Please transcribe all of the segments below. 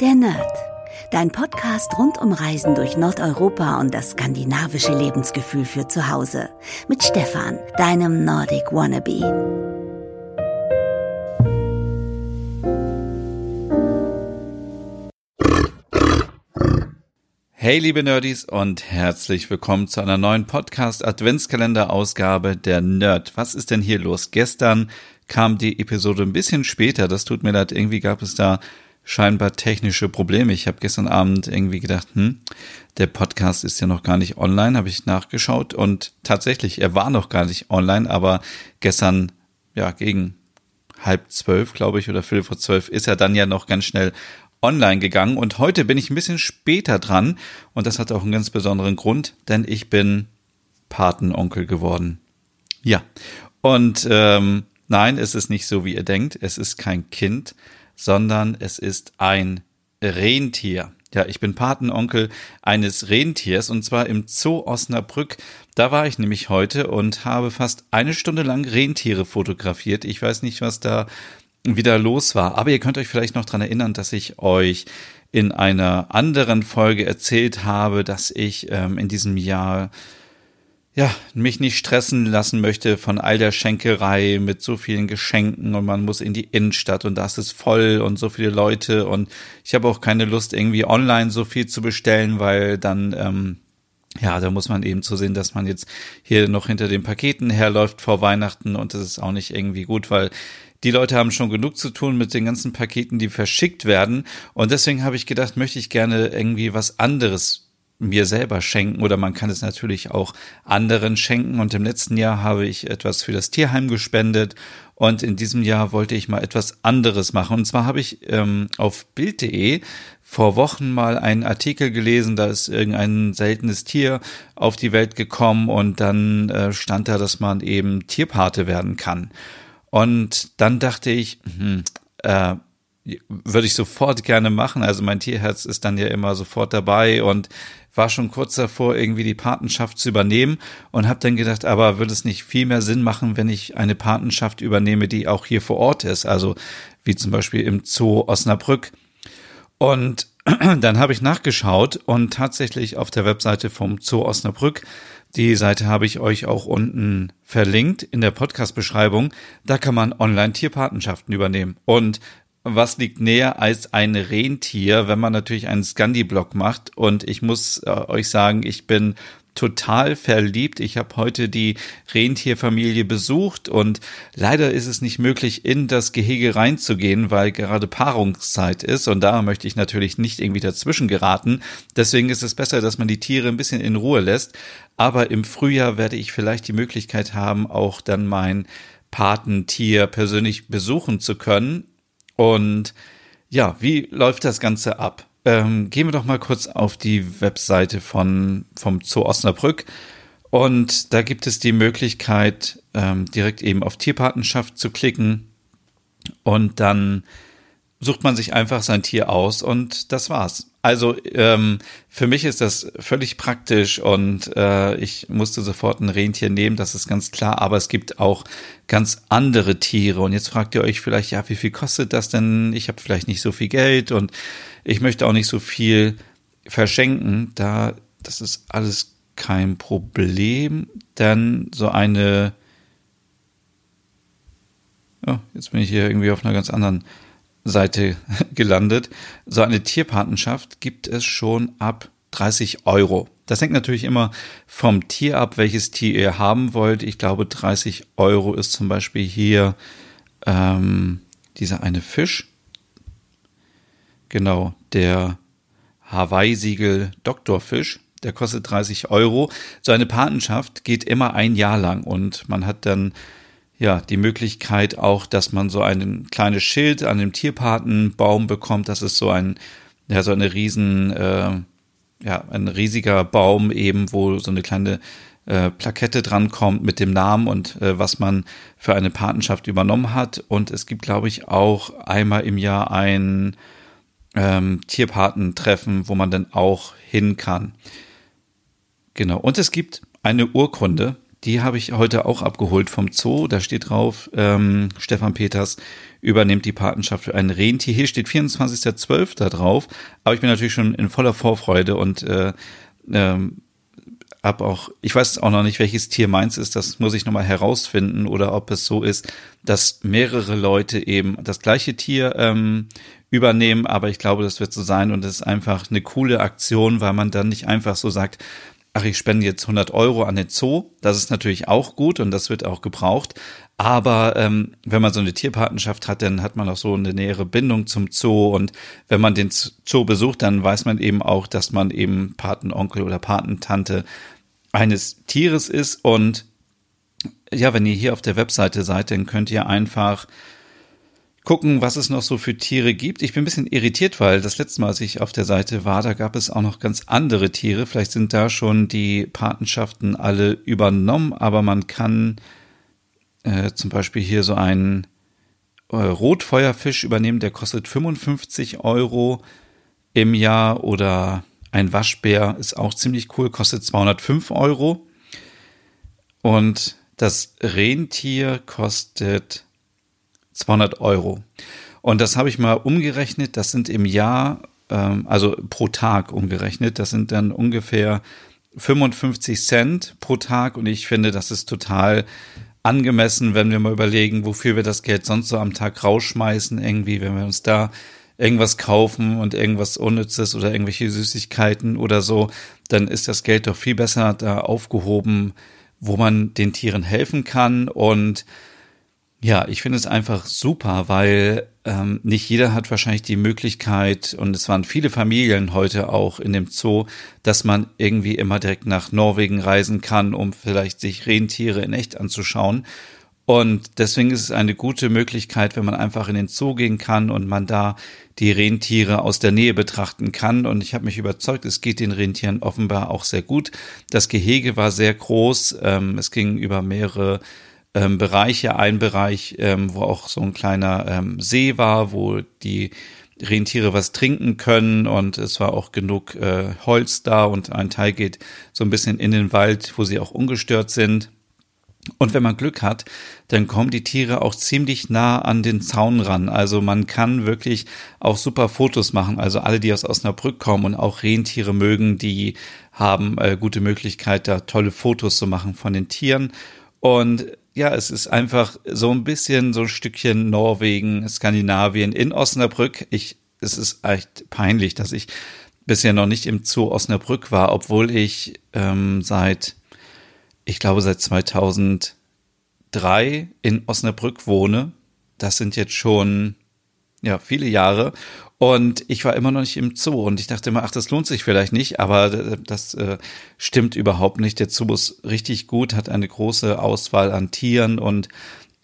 Der Nerd. Dein Podcast rund um Reisen durch Nordeuropa und das skandinavische Lebensgefühl für zu Hause. Mit Stefan, deinem Nordic Wannabe. Hey liebe Nerdies und herzlich willkommen zu einer neuen Podcast Adventskalender Ausgabe der Nerd. Was ist denn hier los? Gestern kam die Episode ein bisschen später. Das tut mir leid. Irgendwie gab es da scheinbar technische Probleme. Ich habe gestern Abend irgendwie gedacht, hm, der Podcast ist ja noch gar nicht online, habe ich nachgeschaut. Und tatsächlich, er war noch gar nicht online, aber gestern, ja, gegen halb zwölf, glaube ich, oder viertel vor zwölf ist er dann ja noch ganz schnell online gegangen. Und heute bin ich ein bisschen später dran. Und das hat auch einen ganz besonderen Grund, denn ich bin Patenonkel geworden. Ja, und ähm, nein, es ist nicht so, wie ihr denkt, es ist kein Kind, sondern es ist ein Rentier. Ja, ich bin Patenonkel eines Rentiers und zwar im Zoo Osnabrück. Da war ich nämlich heute und habe fast eine Stunde lang Rentiere fotografiert. Ich weiß nicht, was da wieder los war, aber ihr könnt euch vielleicht noch dran erinnern, dass ich euch in einer anderen Folge erzählt habe, dass ich ähm, in diesem Jahr ja, mich nicht stressen lassen möchte von all der Schenkerei mit so vielen Geschenken und man muss in die Innenstadt und da ist voll und so viele Leute und ich habe auch keine Lust irgendwie online so viel zu bestellen, weil dann ähm, ja, da muss man eben zu sehen, dass man jetzt hier noch hinter den Paketen herläuft vor Weihnachten und das ist auch nicht irgendwie gut, weil die Leute haben schon genug zu tun mit den ganzen Paketen, die verschickt werden und deswegen habe ich gedacht, möchte ich gerne irgendwie was anderes mir selber schenken oder man kann es natürlich auch anderen schenken. Und im letzten Jahr habe ich etwas für das Tierheim gespendet und in diesem Jahr wollte ich mal etwas anderes machen. Und zwar habe ich ähm, auf Bild.de vor Wochen mal einen Artikel gelesen, da ist irgendein seltenes Tier auf die Welt gekommen und dann äh, stand da, dass man eben Tierpate werden kann. Und dann dachte ich, hm, äh, würde ich sofort gerne machen. Also mein Tierherz ist dann ja immer sofort dabei und war schon kurz davor, irgendwie die Patenschaft zu übernehmen und habe dann gedacht, aber würde es nicht viel mehr Sinn machen, wenn ich eine Patenschaft übernehme, die auch hier vor Ort ist, also wie zum Beispiel im Zoo Osnabrück. Und dann habe ich nachgeschaut und tatsächlich auf der Webseite vom Zoo Osnabrück, die Seite habe ich euch auch unten verlinkt in der Podcast-Beschreibung, da kann man online Tierpatenschaften übernehmen. Und was liegt näher als ein Rentier, wenn man natürlich einen Scandi-Block macht. Und ich muss äh, euch sagen, ich bin total verliebt. Ich habe heute die Rentierfamilie besucht und leider ist es nicht möglich, in das Gehege reinzugehen, weil gerade Paarungszeit ist und da möchte ich natürlich nicht irgendwie dazwischen geraten. Deswegen ist es besser, dass man die Tiere ein bisschen in Ruhe lässt. Aber im Frühjahr werde ich vielleicht die Möglichkeit haben, auch dann mein Patentier persönlich besuchen zu können und ja, wie läuft das Ganze ab? Ähm, gehen wir doch mal kurz auf die Webseite von, vom Zoo Osnabrück. Und da gibt es die Möglichkeit, ähm, direkt eben auf Tierpatenschaft zu klicken. Und dann sucht man sich einfach sein Tier aus und das war's. Also ähm, für mich ist das völlig praktisch und äh, ich musste sofort ein Rentier nehmen, das ist ganz klar. Aber es gibt auch ganz andere Tiere und jetzt fragt ihr euch vielleicht, ja, wie viel kostet das denn? Ich habe vielleicht nicht so viel Geld und ich möchte auch nicht so viel verschenken. Da das ist alles kein Problem, denn so eine Oh, jetzt bin ich hier irgendwie auf einer ganz anderen Seite gelandet. So eine Tierpatenschaft gibt es schon ab 30 Euro. Das hängt natürlich immer vom Tier ab, welches Tier ihr haben wollt. Ich glaube, 30 Euro ist zum Beispiel hier ähm, dieser eine Fisch. Genau, der Hawaii-Siegel Doktorfisch. Der kostet 30 Euro. So eine Patenschaft geht immer ein Jahr lang und man hat dann ja, die Möglichkeit auch, dass man so ein kleines Schild an dem Tierpatenbaum bekommt. Das ist so ein, ja, so eine riesen, äh, ja, ein riesiger Baum eben, wo so eine kleine äh, Plakette drankommt mit dem Namen und äh, was man für eine Patenschaft übernommen hat. Und es gibt, glaube ich, auch einmal im Jahr ein ähm, Tierpatentreffen, wo man dann auch hin kann. Genau. Und es gibt eine Urkunde, die habe ich heute auch abgeholt vom Zoo. Da steht drauf, ähm, Stefan Peters übernimmt die Patenschaft für ein Rentier. Hier steht 24.12. da drauf, aber ich bin natürlich schon in voller Vorfreude und äh, ähm, hab auch, ich weiß auch noch nicht, welches Tier meins ist, das muss ich nochmal herausfinden oder ob es so ist, dass mehrere Leute eben das gleiche Tier ähm, übernehmen, aber ich glaube, das wird so sein und es ist einfach eine coole Aktion, weil man dann nicht einfach so sagt, ach, ich spende jetzt 100 Euro an den Zoo. Das ist natürlich auch gut und das wird auch gebraucht. Aber ähm, wenn man so eine Tierpartnerschaft hat, dann hat man auch so eine nähere Bindung zum Zoo. Und wenn man den Zoo besucht, dann weiß man eben auch, dass man eben Patenonkel oder Patentante eines Tieres ist. Und ja, wenn ihr hier auf der Webseite seid, dann könnt ihr einfach gucken, was es noch so für Tiere gibt. Ich bin ein bisschen irritiert, weil das letzte Mal, als ich auf der Seite war, da gab es auch noch ganz andere Tiere. Vielleicht sind da schon die Patenschaften alle übernommen, aber man kann äh, zum Beispiel hier so einen äh, Rotfeuerfisch übernehmen, der kostet 55 Euro im Jahr oder ein Waschbär ist auch ziemlich cool, kostet 205 Euro. Und das Rentier kostet 200 Euro. Und das habe ich mal umgerechnet. Das sind im Jahr, ähm, also pro Tag umgerechnet, das sind dann ungefähr 55 Cent pro Tag. Und ich finde, das ist total angemessen, wenn wir mal überlegen, wofür wir das Geld sonst so am Tag rausschmeißen, irgendwie, wenn wir uns da irgendwas kaufen und irgendwas Unnützes oder irgendwelche Süßigkeiten oder so, dann ist das Geld doch viel besser da aufgehoben, wo man den Tieren helfen kann und ja, ich finde es einfach super, weil ähm, nicht jeder hat wahrscheinlich die Möglichkeit, und es waren viele Familien heute auch in dem Zoo, dass man irgendwie immer direkt nach Norwegen reisen kann, um vielleicht sich Rentiere in echt anzuschauen. Und deswegen ist es eine gute Möglichkeit, wenn man einfach in den Zoo gehen kann und man da die Rentiere aus der Nähe betrachten kann. Und ich habe mich überzeugt, es geht den Rentieren offenbar auch sehr gut. Das Gehege war sehr groß. Ähm, es ging über mehrere ähm, Bereiche. Ein Bereich, ähm, wo auch so ein kleiner ähm, See war, wo die Rentiere was trinken können und es war auch genug äh, Holz da und ein Teil geht so ein bisschen in den Wald, wo sie auch ungestört sind. Und wenn man Glück hat, dann kommen die Tiere auch ziemlich nah an den Zaun ran. Also man kann wirklich auch super Fotos machen. Also alle, die aus Osnabrück kommen und auch Rentiere mögen, die haben äh, gute Möglichkeit, da tolle Fotos zu machen von den Tieren. Und ja, es ist einfach so ein bisschen so ein Stückchen Norwegen, Skandinavien in Osnabrück. Ich, es ist echt peinlich, dass ich bisher noch nicht im Zoo Osnabrück war, obwohl ich ähm, seit, ich glaube, seit 2003 in Osnabrück wohne. Das sind jetzt schon ja viele Jahre und ich war immer noch nicht im Zoo und ich dachte immer, ach, das lohnt sich vielleicht nicht, aber das äh, stimmt überhaupt nicht. Der Zoo ist richtig gut, hat eine große Auswahl an Tieren und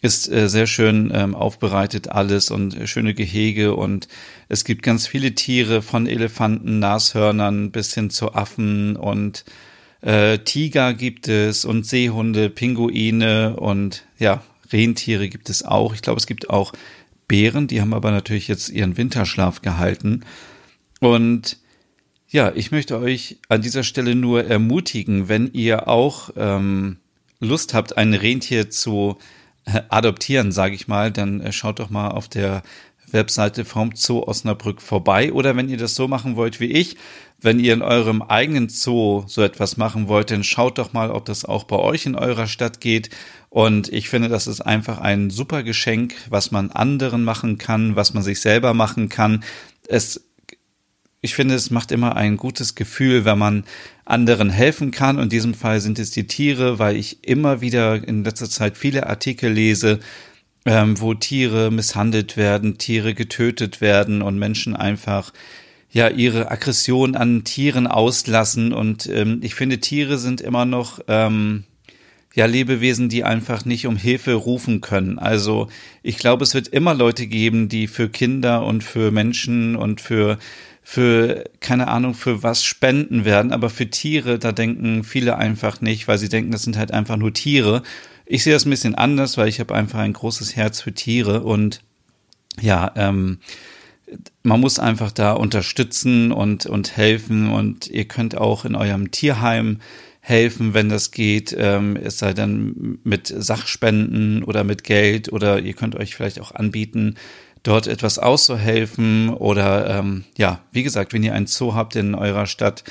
ist äh, sehr schön ähm, aufbereitet alles und schöne Gehege und es gibt ganz viele Tiere von Elefanten, Nashörnern bis hin zu Affen und äh, Tiger gibt es und Seehunde, Pinguine und ja, Rentiere gibt es auch. Ich glaube, es gibt auch Bären, die haben aber natürlich jetzt ihren Winterschlaf gehalten. Und ja, ich möchte euch an dieser Stelle nur ermutigen, wenn ihr auch ähm, Lust habt, ein Rentier zu äh, adoptieren, sage ich mal, dann äh, schaut doch mal auf der Webseite vom Zoo Osnabrück vorbei. Oder wenn ihr das so machen wollt wie ich, wenn ihr in eurem eigenen Zoo so etwas machen wollt, dann schaut doch mal, ob das auch bei euch in eurer Stadt geht. Und ich finde, das ist einfach ein super Geschenk, was man anderen machen kann, was man sich selber machen kann. Es, ich finde, es macht immer ein gutes Gefühl, wenn man anderen helfen kann. Und in diesem Fall sind es die Tiere, weil ich immer wieder in letzter Zeit viele Artikel lese, ähm, wo Tiere misshandelt werden, Tiere getötet werden und Menschen einfach ja ihre Aggression an Tieren auslassen. Und ähm, ich finde, Tiere sind immer noch ähm, ja Lebewesen, die einfach nicht um Hilfe rufen können. Also ich glaube, es wird immer Leute geben, die für Kinder und für Menschen und für für keine Ahnung für was spenden werden, aber für Tiere, da denken viele einfach nicht, weil sie denken, das sind halt einfach nur Tiere ich sehe das ein bisschen anders, weil ich habe einfach ein großes Herz für Tiere und ja, ähm, man muss einfach da unterstützen und, und helfen und ihr könnt auch in eurem Tierheim helfen, wenn das geht, ähm, es sei denn mit Sachspenden oder mit Geld oder ihr könnt euch vielleicht auch anbieten, dort etwas auszuhelfen oder ähm, ja, wie gesagt, wenn ihr einen Zoo habt in eurer Stadt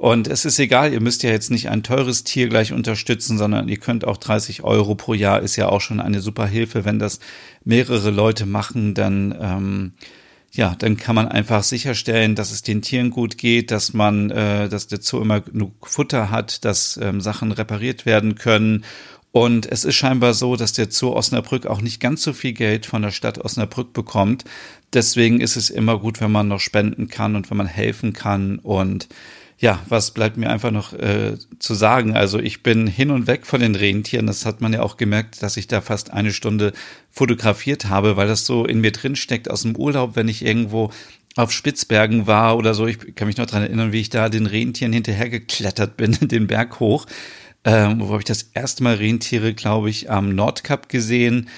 und es ist egal, ihr müsst ja jetzt nicht ein teures Tier gleich unterstützen, sondern ihr könnt auch 30 Euro pro Jahr ist ja auch schon eine super Hilfe. Wenn das mehrere Leute machen, dann ähm, ja, dann kann man einfach sicherstellen, dass es den Tieren gut geht, dass man, äh, dass der Zoo immer genug Futter hat, dass ähm, Sachen repariert werden können. Und es ist scheinbar so, dass der Zoo Osnabrück auch nicht ganz so viel Geld von der Stadt Osnabrück bekommt. Deswegen ist es immer gut, wenn man noch spenden kann und wenn man helfen kann. Und ja, was bleibt mir einfach noch äh, zu sagen? Also ich bin hin und weg von den Rentieren. Das hat man ja auch gemerkt, dass ich da fast eine Stunde fotografiert habe, weil das so in mir drin steckt aus dem Urlaub, wenn ich irgendwo auf Spitzbergen war oder so. Ich kann mich noch dran erinnern, wie ich da den Rentieren hinterhergeklettert bin, den Berg hoch. Ähm, wo habe ich das erste Mal Rentiere, glaube ich, am Nordkap gesehen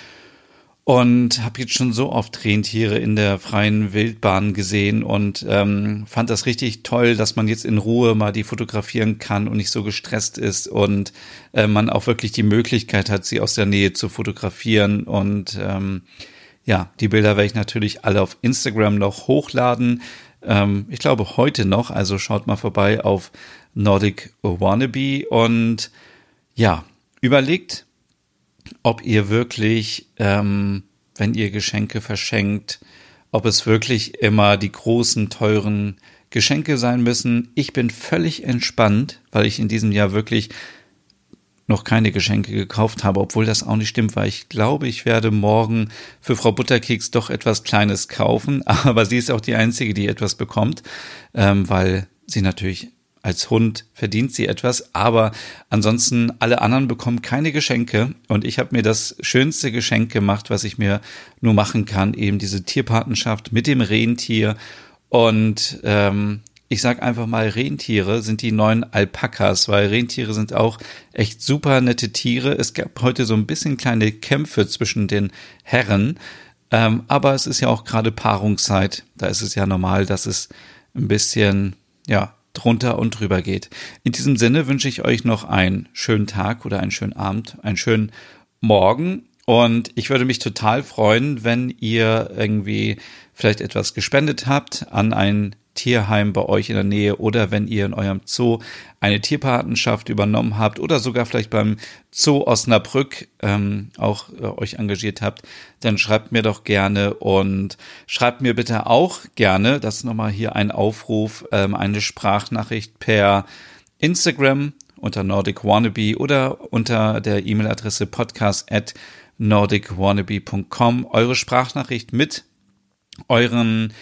und habe jetzt schon so oft Rentiere in der freien Wildbahn gesehen und ähm, fand das richtig toll, dass man jetzt in Ruhe mal die fotografieren kann und nicht so gestresst ist und äh, man auch wirklich die Möglichkeit hat, sie aus der Nähe zu fotografieren und ähm, ja, die Bilder werde ich natürlich alle auf Instagram noch hochladen. Ähm, ich glaube heute noch, also schaut mal vorbei auf Nordic Wannabe und ja, überlegt, ob ihr wirklich, ähm, wenn ihr Geschenke verschenkt, ob es wirklich immer die großen, teuren Geschenke sein müssen. Ich bin völlig entspannt, weil ich in diesem Jahr wirklich noch keine Geschenke gekauft habe, obwohl das auch nicht stimmt, weil ich glaube, ich werde morgen für Frau Butterkeks doch etwas Kleines kaufen, aber sie ist auch die Einzige, die etwas bekommt, ähm, weil sie natürlich als Hund verdient sie etwas, aber ansonsten alle anderen bekommen keine Geschenke und ich habe mir das schönste Geschenk gemacht, was ich mir nur machen kann, eben diese Tierpartnerschaft mit dem Rentier und ähm, ich sag einfach mal, Rentiere sind die neuen Alpakas, weil Rentiere sind auch echt super nette Tiere. Es gab heute so ein bisschen kleine Kämpfe zwischen den Herren, ähm, aber es ist ja auch gerade Paarungszeit. Da ist es ja normal, dass es ein bisschen, ja, drunter und drüber geht. In diesem Sinne wünsche ich euch noch einen schönen Tag oder einen schönen Abend, einen schönen Morgen. Und ich würde mich total freuen, wenn ihr irgendwie vielleicht etwas gespendet habt an ein Tierheim bei euch in der Nähe oder wenn ihr in eurem Zoo eine Tierpatenschaft übernommen habt oder sogar vielleicht beim Zoo Osnabrück ähm, auch äh, euch engagiert habt, dann schreibt mir doch gerne und schreibt mir bitte auch gerne, das ist nochmal hier ein Aufruf, ähm, eine Sprachnachricht per Instagram unter Nordic Wannabe oder unter der E-Mail-Adresse podcast at nordicwannabe.com eure Sprachnachricht mit euren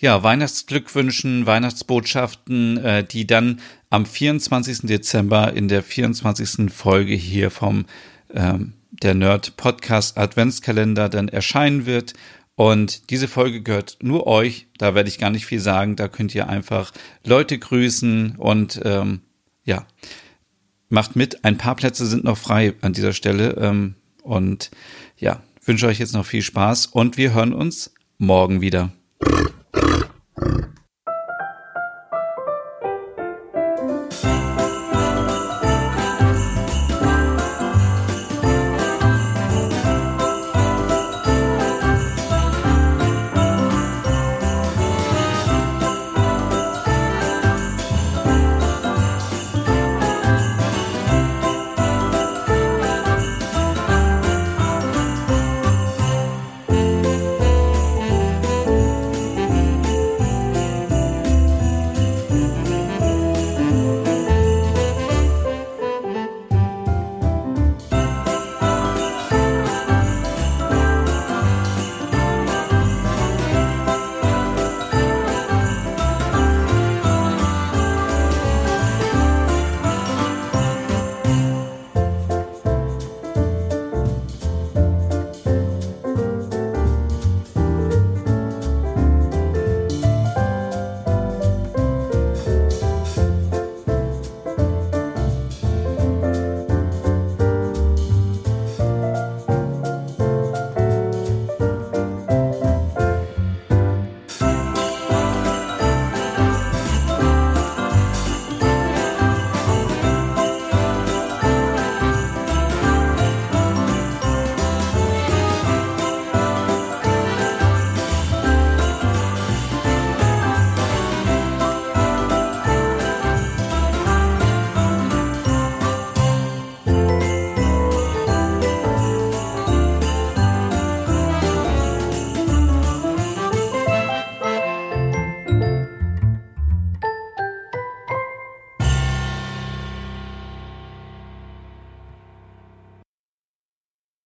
ja, Weihnachtsglückwünschen, Weihnachtsbotschaften, äh, die dann am 24. Dezember in der 24. Folge hier vom ähm, der Nerd Podcast Adventskalender dann erscheinen wird. Und diese Folge gehört nur euch. Da werde ich gar nicht viel sagen. Da könnt ihr einfach Leute grüßen und ähm, ja, macht mit. Ein paar Plätze sind noch frei an dieser Stelle. Ähm, und ja, wünsche euch jetzt noch viel Spaß und wir hören uns morgen wieder.